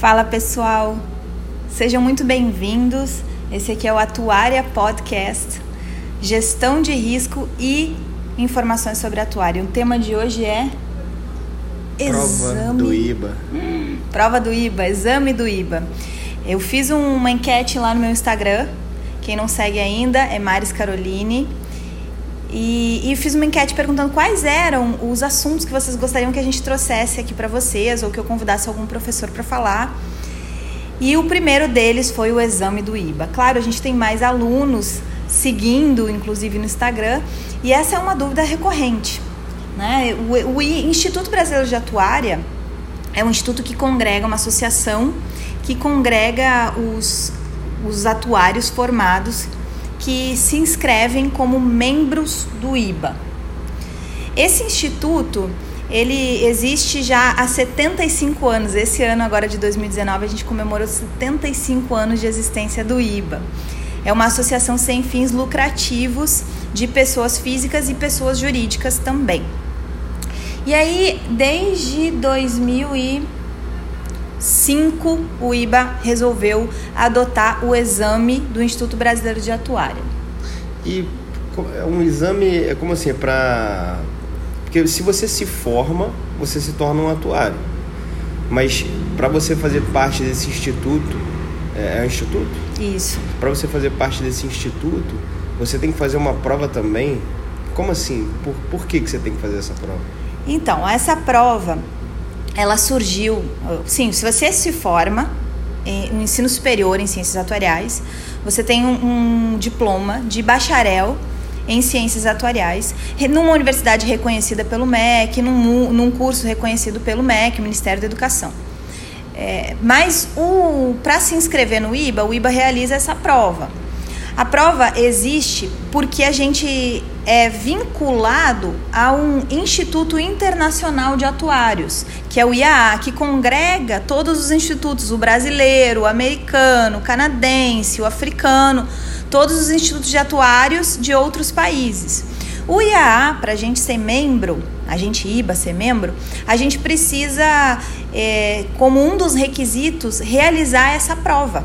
Fala pessoal, sejam muito bem-vindos. Esse aqui é o Atuária Podcast, gestão de risco e informações sobre atuário. O tema de hoje é Prova do IBA. Prova do IBA, exame do IBA. Eu fiz uma enquete lá no meu Instagram. Quem não segue ainda é Maris Caroline. E, e, fiz uma enquete perguntando quais eram os assuntos que vocês gostariam que a gente trouxesse aqui para vocês ou que eu convidasse algum professor para falar. E o primeiro deles foi o exame do IBA. Claro, a gente tem mais alunos seguindo, inclusive no Instagram, e essa é uma dúvida recorrente. Né? O, o Instituto Brasileiro de Atuária é um instituto que congrega uma associação que congrega os, os atuários formados que se inscrevem como membros do IBA. Esse instituto, ele existe já há 75 anos. Esse ano agora de 2019 a gente comemorou 75 anos de existência do IBA. É uma associação sem fins lucrativos de pessoas físicas e pessoas jurídicas também. E aí, desde 2000 e 5, o IBA resolveu adotar o exame do Instituto Brasileiro de Atuária. E é um exame é como assim, é para porque se você se forma, você se torna um atuário. Mas para você fazer parte desse instituto, é, é um instituto? Isso. Para você fazer parte desse instituto, você tem que fazer uma prova também. Como assim? Por, por que, que você tem que fazer essa prova? Então, essa prova ela surgiu. Sim, se você se forma no ensino superior em ciências atuariais, você tem um, um diploma de bacharel em ciências atuariais, numa universidade reconhecida pelo MEC, num, num curso reconhecido pelo MEC, Ministério da Educação. É, mas para se inscrever no IBA, o IBA realiza essa prova. A prova existe porque a gente é vinculado a um Instituto Internacional de Atuários, que é o IAA, que congrega todos os institutos, o brasileiro, o americano, o canadense, o africano, todos os institutos de atuários de outros países. O IAA, para a gente ser membro, a gente IBA ser membro, a gente precisa, é, como um dos requisitos, realizar essa prova.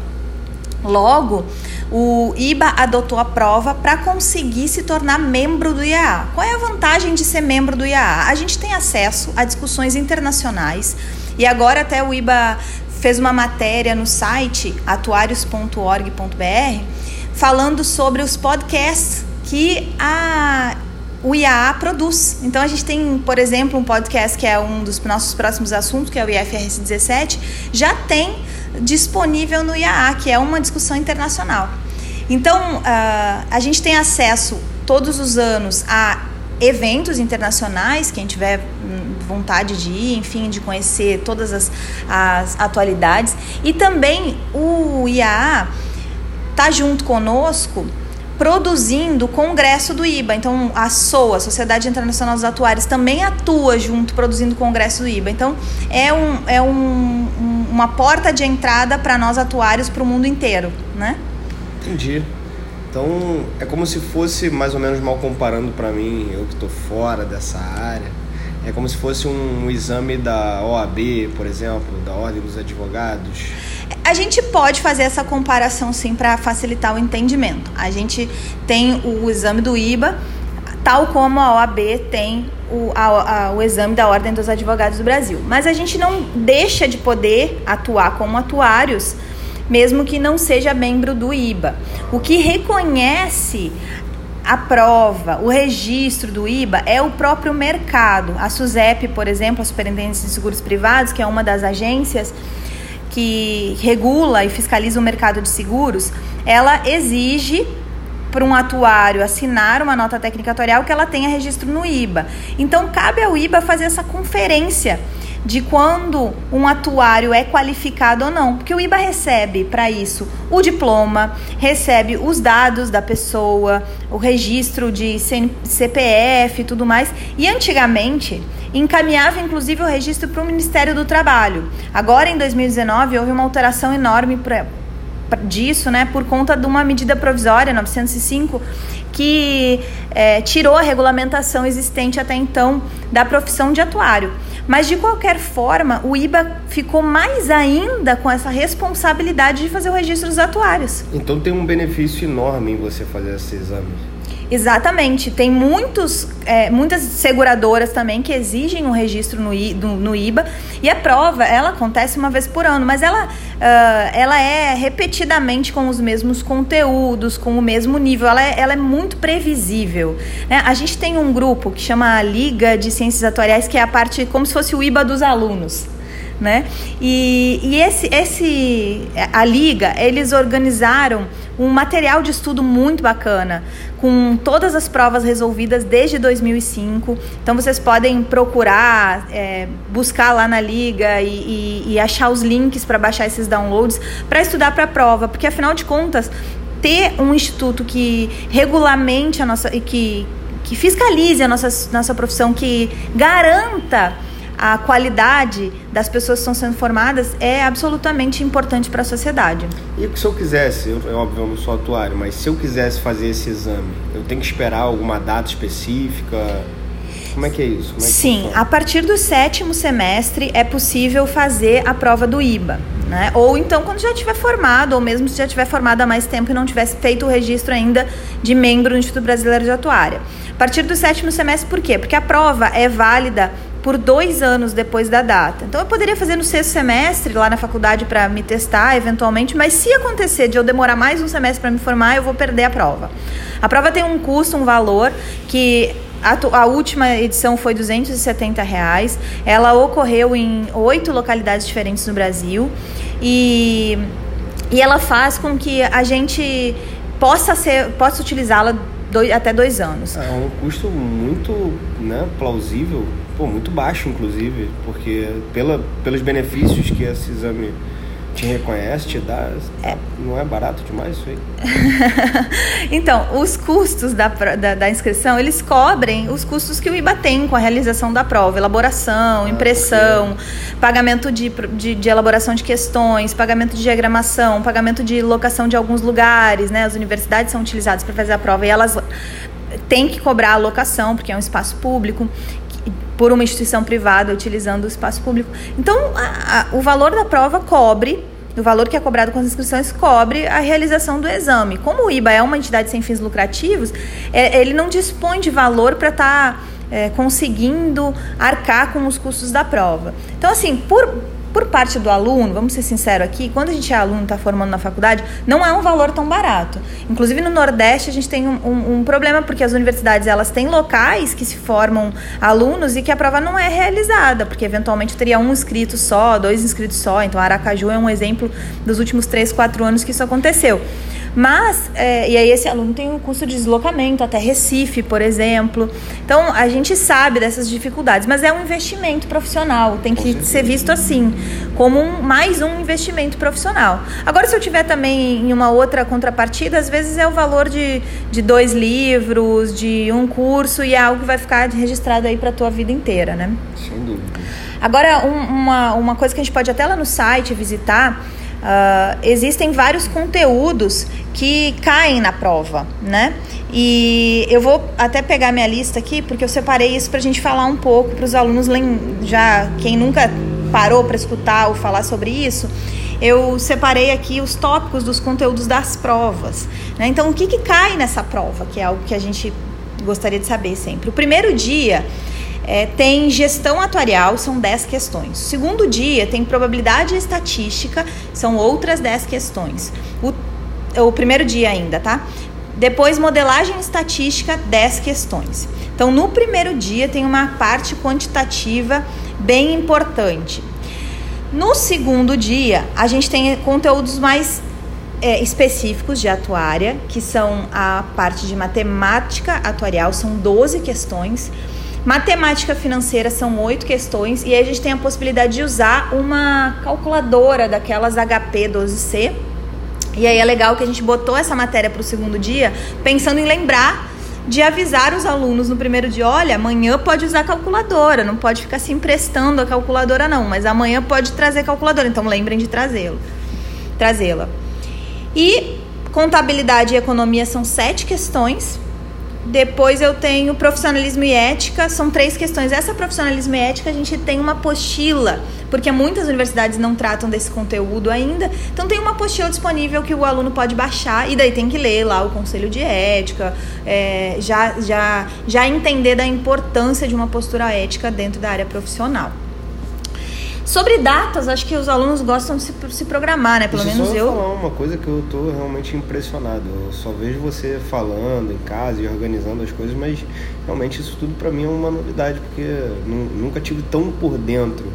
Logo, o IBA adotou a prova para conseguir se tornar membro do IAA. Qual é a vantagem de ser membro do IAA? A gente tem acesso a discussões internacionais e agora até o IBA fez uma matéria no site atuários.org.br falando sobre os podcasts que a o IAA produz. Então a gente tem, por exemplo, um podcast que é um dos nossos próximos assuntos, que é o IFRS 17, já tem disponível no IAA, que é uma discussão internacional. Então, uh, a gente tem acesso todos os anos a eventos internacionais, quem tiver vontade de ir, enfim, de conhecer todas as, as atualidades. E também o IAA está junto conosco produzindo o congresso do IBA. Então, a SOA, Sociedade Internacional dos Atuários, também atua junto produzindo o congresso do IBA. Então, é, um, é um, um, uma porta de entrada para nós atuários para o mundo inteiro, né? Entendi. Então, é como se fosse, mais ou menos mal comparando para mim, eu que estou fora dessa área, é como se fosse um, um exame da OAB, por exemplo, da Ordem dos Advogados. A gente pode fazer essa comparação sim para facilitar o entendimento. A gente tem o exame do IBA, tal como a OAB tem o, a, a, o exame da Ordem dos Advogados do Brasil. Mas a gente não deixa de poder atuar como atuários, mesmo que não seja membro do IBA. O que reconhece a prova, o registro do IBA é o próprio mercado. A SUSEP, por exemplo, a Superintendência de Seguros Privados, que é uma das agências que regula e fiscaliza o mercado de seguros, ela exige para um atuário assinar uma nota técnica atuarial que ela tenha registro no IBA. Então cabe ao IBA fazer essa conferência de quando um atuário é qualificado ou não, porque o IBA recebe para isso o diploma, recebe os dados da pessoa, o registro de CPF e tudo mais. E antigamente encaminhava inclusive o registro para o Ministério do Trabalho. Agora em 2019 houve uma alteração enorme para disso, né, por conta de uma medida provisória 905 que é, tirou a regulamentação existente até então da profissão de atuário. Mas de qualquer forma, o IBA ficou mais ainda com essa responsabilidade de fazer o registro dos atuários. Então tem um benefício enorme em você fazer esse exame. Exatamente. Tem muitos, é, muitas seguradoras também que exigem um registro no, I, no, no, IBA. E a prova, ela acontece uma vez por ano, mas ela, uh, ela é repetidamente com os mesmos conteúdos, com o mesmo nível. Ela é, ela é muito previsível. Né? A gente tem um grupo que chama a Liga de Ciências Atuariais, que é a parte como se fosse o IBA dos alunos né? E, e esse, esse, a liga, eles organizaram um material de estudo muito bacana, com todas as provas resolvidas desde 2005. Então vocês podem procurar, é, buscar lá na liga e, e, e achar os links para baixar esses downloads para estudar para a prova, porque afinal de contas ter um instituto que regulamente a nossa e que que fiscalize a nossa, nossa profissão, que garanta a qualidade das pessoas que estão sendo formadas é absolutamente importante para a sociedade. E se eu quisesse, eu, é óbvio, eu não sou atuário, mas se eu quisesse fazer esse exame, eu tenho que esperar alguma data específica? Como é que é isso? É Sim, a partir do sétimo semestre é possível fazer a prova do IBA. Né? Ou então quando já tiver formado, ou mesmo se já tiver formado há mais tempo e não tivesse feito o registro ainda de membro do Instituto Brasileiro de Atuária. A partir do sétimo semestre, por quê? Porque a prova é válida por dois anos depois da data. Então eu poderia fazer no sexto semestre lá na faculdade para me testar eventualmente, mas se acontecer de eu demorar mais um semestre para me formar, eu vou perder a prova. A prova tem um custo, um valor que a, a, última edição foi 270 reais. Ela ocorreu em oito localidades diferentes no Brasil e, e ela faz com que a gente possa ser possa utilizá-la até dois anos. É um custo muito né, plausível pô, muito baixo, inclusive, porque pela, pelos benefícios que esse exame te reconhece, te dá. É. Não é barato demais isso aí? então, os custos da, da, da, inscrição, eles cobrem os custos que o IBA tem com a realização da prova, elaboração, ah, impressão, porque... pagamento de, de, de, elaboração de questões, pagamento de diagramação, pagamento de locação de alguns lugares, né? As universidades são utilizadas para fazer a prova e elas têm que cobrar a locação, porque é um espaço público por uma instituição privada utilizando o espaço público. Então, a, a, o valor da prova cobre, o valor que é cobrado com as inscrições cobre a realização do exame. Como o IBA é uma entidade sem fins lucrativos, é, ele não dispõe de valor para estar tá, é, conseguindo arcar com os custos da prova. Então, assim, por por parte do aluno, vamos ser sinceros aqui, quando a gente é aluno, está formando na faculdade, não é um valor tão barato. Inclusive no Nordeste a gente tem um, um, um, problema porque as universidades elas têm locais que se formam alunos e que a prova não é realizada, porque eventualmente teria um inscrito só, dois inscritos só. Então Aracaju é um exemplo dos últimos três, quatro anos que isso aconteceu. Mas, é, e aí esse aluno tem um custo de deslocamento até Recife, por exemplo. Então, a gente sabe dessas dificuldades, mas é um investimento profissional, tem que ser visto assim, como um, mais um investimento profissional. Agora, se eu tiver também em uma outra contrapartida, às vezes é o valor de, de dois livros, de um curso, e é algo que vai ficar registrado aí para a tua vida inteira, né? Sem dúvida. Agora, um, uma, uma coisa que a gente pode até lá no site visitar Uh, existem vários conteúdos que caem na prova, né? E eu vou até pegar minha lista aqui, porque eu separei isso para a gente falar um pouco para os alunos, já quem nunca parou para escutar ou falar sobre isso, eu separei aqui os tópicos dos conteúdos das provas. Né? Então, o que, que cai nessa prova, que é algo que a gente gostaria de saber sempre. O primeiro dia é, tem gestão atuarial, são 10 questões. Segundo dia tem probabilidade estatística, são outras 10 questões. O, o primeiro dia ainda, tá? Depois, modelagem estatística, 10 questões. Então, no primeiro dia tem uma parte quantitativa bem importante. No segundo dia, a gente tem conteúdos mais é, específicos de atuária, que são a parte de matemática atuarial, são 12 questões. Matemática financeira são oito questões e aí a gente tem a possibilidade de usar uma calculadora daquelas HP 12C. E aí é legal que a gente botou essa matéria para o segundo dia, pensando em lembrar de avisar os alunos no primeiro dia, olha, amanhã pode usar calculadora, não pode ficar se emprestando a calculadora não, mas amanhã pode trazer calculadora, então lembrem de trazê-lo, trazê-la. E contabilidade e economia são sete questões. Depois eu tenho profissionalismo e ética, são três questões. Essa profissionalismo e ética a gente tem uma apostila, porque muitas universidades não tratam desse conteúdo ainda. Então tem uma apostila disponível que o aluno pode baixar e daí tem que ler lá o conselho de ética, é, já, já, já entender da importância de uma postura ética dentro da área profissional. Sobre datas, acho que os alunos gostam de se, se programar, né? Pelo Deixa menos só eu. falar uma coisa que eu tô realmente impressionado. Eu só vejo você falando em casa e organizando as coisas, mas realmente isso tudo para mim é uma novidade, porque nunca tive tão por dentro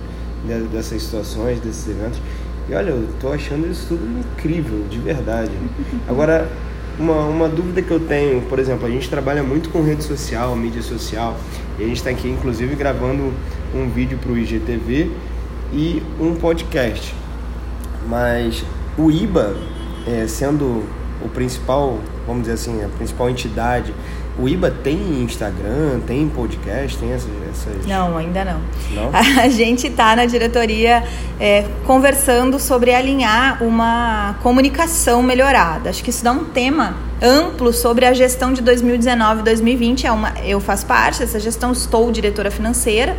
dessas situações, desses eventos. E olha, eu tô achando isso tudo incrível, de verdade. Agora, uma, uma dúvida que eu tenho, por exemplo, a gente trabalha muito com rede social, mídia social, e a gente está aqui inclusive gravando um vídeo para o IGTV e um podcast. Mas o IBA, é, sendo o principal, vamos dizer assim, a principal entidade, o IBA tem Instagram, tem podcast, tem essas. essas... Não, ainda não. não. A gente está na diretoria é, conversando sobre alinhar uma comunicação melhorada. Acho que isso dá um tema amplo sobre a gestão de 2019 e 2020. É uma, eu faço parte dessa gestão, estou diretora financeira.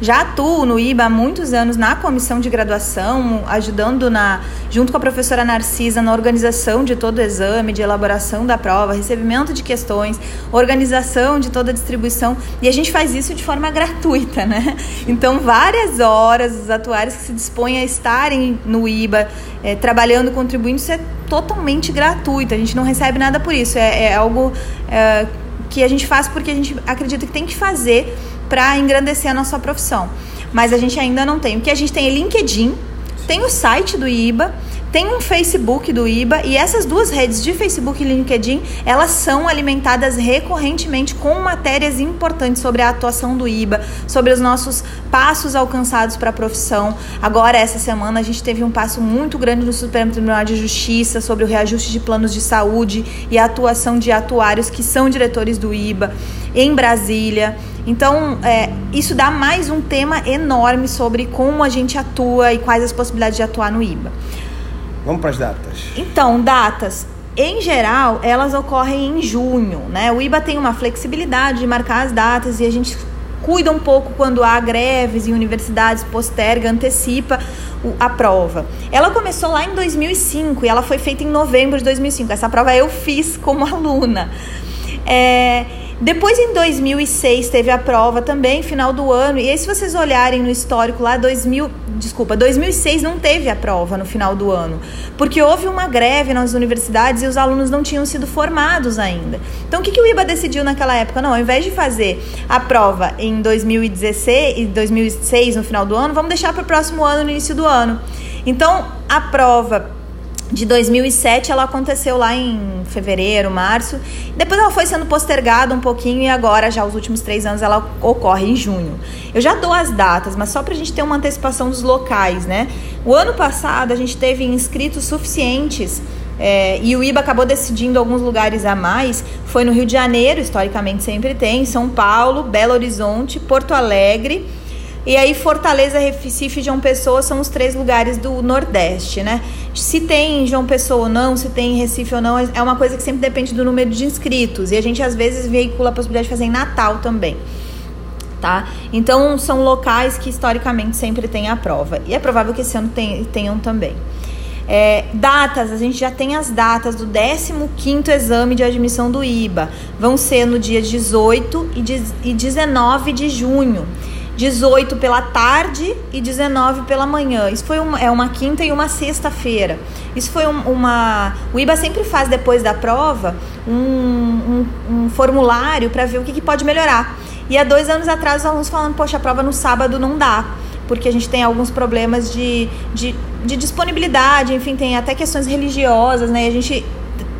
Já atuo no IBA há muitos anos na comissão de graduação, ajudando na, junto com a professora Narcisa na organização de todo o exame, de elaboração da prova, recebimento de questões, organização de toda a distribuição. E a gente faz isso de forma gratuita, né? Então, várias horas, os atuários que se dispõem a estarem no IBA, é, trabalhando, contribuindo, isso é totalmente gratuito. A gente não recebe nada por isso. É, é algo é, que a gente faz porque a gente acredita que tem que fazer para engrandecer a nossa profissão. Mas a gente ainda não tem. O que a gente tem é LinkedIn, tem o site do IBA, tem um Facebook do IBA e essas duas redes de Facebook e LinkedIn, elas são alimentadas recorrentemente com matérias importantes sobre a atuação do IBA, sobre os nossos passos alcançados para a profissão. Agora, essa semana, a gente teve um passo muito grande no Supremo Tribunal de Justiça sobre o reajuste de planos de saúde e a atuação de atuários que são diretores do IBA em Brasília. Então, é, isso dá mais um tema enorme sobre como a gente atua e quais as possibilidades de atuar no IBA. Vamos para as datas. Então, datas. Em geral, elas ocorrem em junho, né? O IBA tem uma flexibilidade de marcar as datas e a gente cuida um pouco quando há greves em universidades, posterga, antecipa a prova. Ela começou lá em 2005 e ela foi feita em novembro de 2005. Essa prova eu fiz como aluna. É, depois, em 2006, teve a prova também, final do ano. E aí, se vocês olharem no histórico lá, 2000, desculpa, 2006 não teve a prova no final do ano, porque houve uma greve nas universidades e os alunos não tinham sido formados ainda. Então, o que, que o IBA decidiu naquela época? Não, ao invés de fazer a prova em 2016 e 2006 no final do ano, vamos deixar para o próximo ano, no início do ano. Então, a prova de 2007 ela aconteceu lá em fevereiro, março. Depois ela foi sendo postergada um pouquinho e agora, já os últimos três anos, ela ocorre em junho. Eu já dou as datas, mas só para a gente ter uma antecipação dos locais, né? O ano passado a gente teve inscritos suficientes é, e o IBA acabou decidindo alguns lugares a mais. Foi no Rio de Janeiro, historicamente sempre tem, São Paulo, Belo Horizonte, Porto Alegre e aí Fortaleza, Recife e João Pessoa são os três lugares do Nordeste, né? Se tem João Pessoa ou não, se tem Recife ou não, é uma coisa que sempre depende do número de inscritos. E a gente às vezes veicula a possibilidade de fazer em Natal também. Tá? Então são locais que historicamente sempre tem a prova. E é provável que esse ano tenham também. É, datas, a gente já tem as datas do 15º exame de admissão do IBA. Vão ser no dia 18 e 19 de junho. 18 pela tarde e 19 pela manhã. Isso foi uma, é uma quinta e uma sexta-feira. Isso foi um, uma. O IBA sempre faz depois da prova um, um, um formulário para ver o que, que, pode melhorar. E há dois anos atrás, os alunos falando: Poxa, a prova no sábado não dá, porque a gente tem alguns problemas de, de, de disponibilidade, enfim, tem até questões religiosas, né? A gente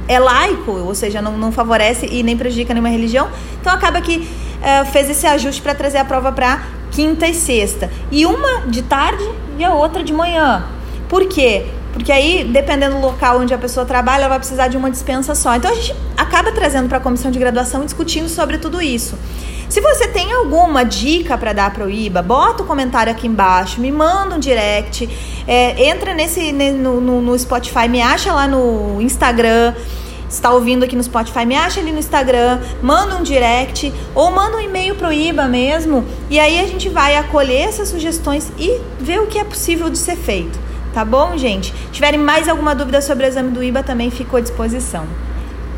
é laico, ou seja, não, não favorece e nem prejudica nenhuma religião. Então acaba que uh, fez esse ajuste para trazer a prova para quinta e sexta. E uma de tarde e a outra de manhã. Por quê? Porque aí, dependendo do local onde a pessoa trabalha, ela vai precisar de uma dispensa só. Então a gente acaba trazendo para a comissão de graduação discutindo sobre tudo isso. Se você tem alguma dica para dar para o IBA, bota o um comentário aqui embaixo, me manda um direct, é, entra nesse no, no, no Spotify, me acha lá no Instagram está ouvindo aqui no Spotify, me acha ali no Instagram, manda um direct ou manda um e-mail pro IBA mesmo, e aí a gente vai acolher essas sugestões e ver o que é possível de ser feito. Tá bom, gente? Se tiverem mais alguma dúvida sobre o exame do IBA, também fico à disposição.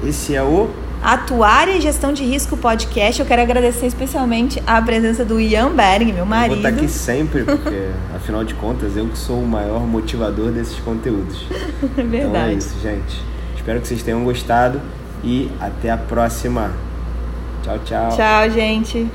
Esse é o Atuária e Gestão de Risco Podcast. Eu quero agradecer especialmente a presença do Ian Berg, meu marido. Eu vou estar aqui sempre, porque afinal de contas eu que sou o maior motivador desses conteúdos. Verdade. Então é isso, gente. Espero que vocês tenham gostado e até a próxima. Tchau, tchau. Tchau, gente.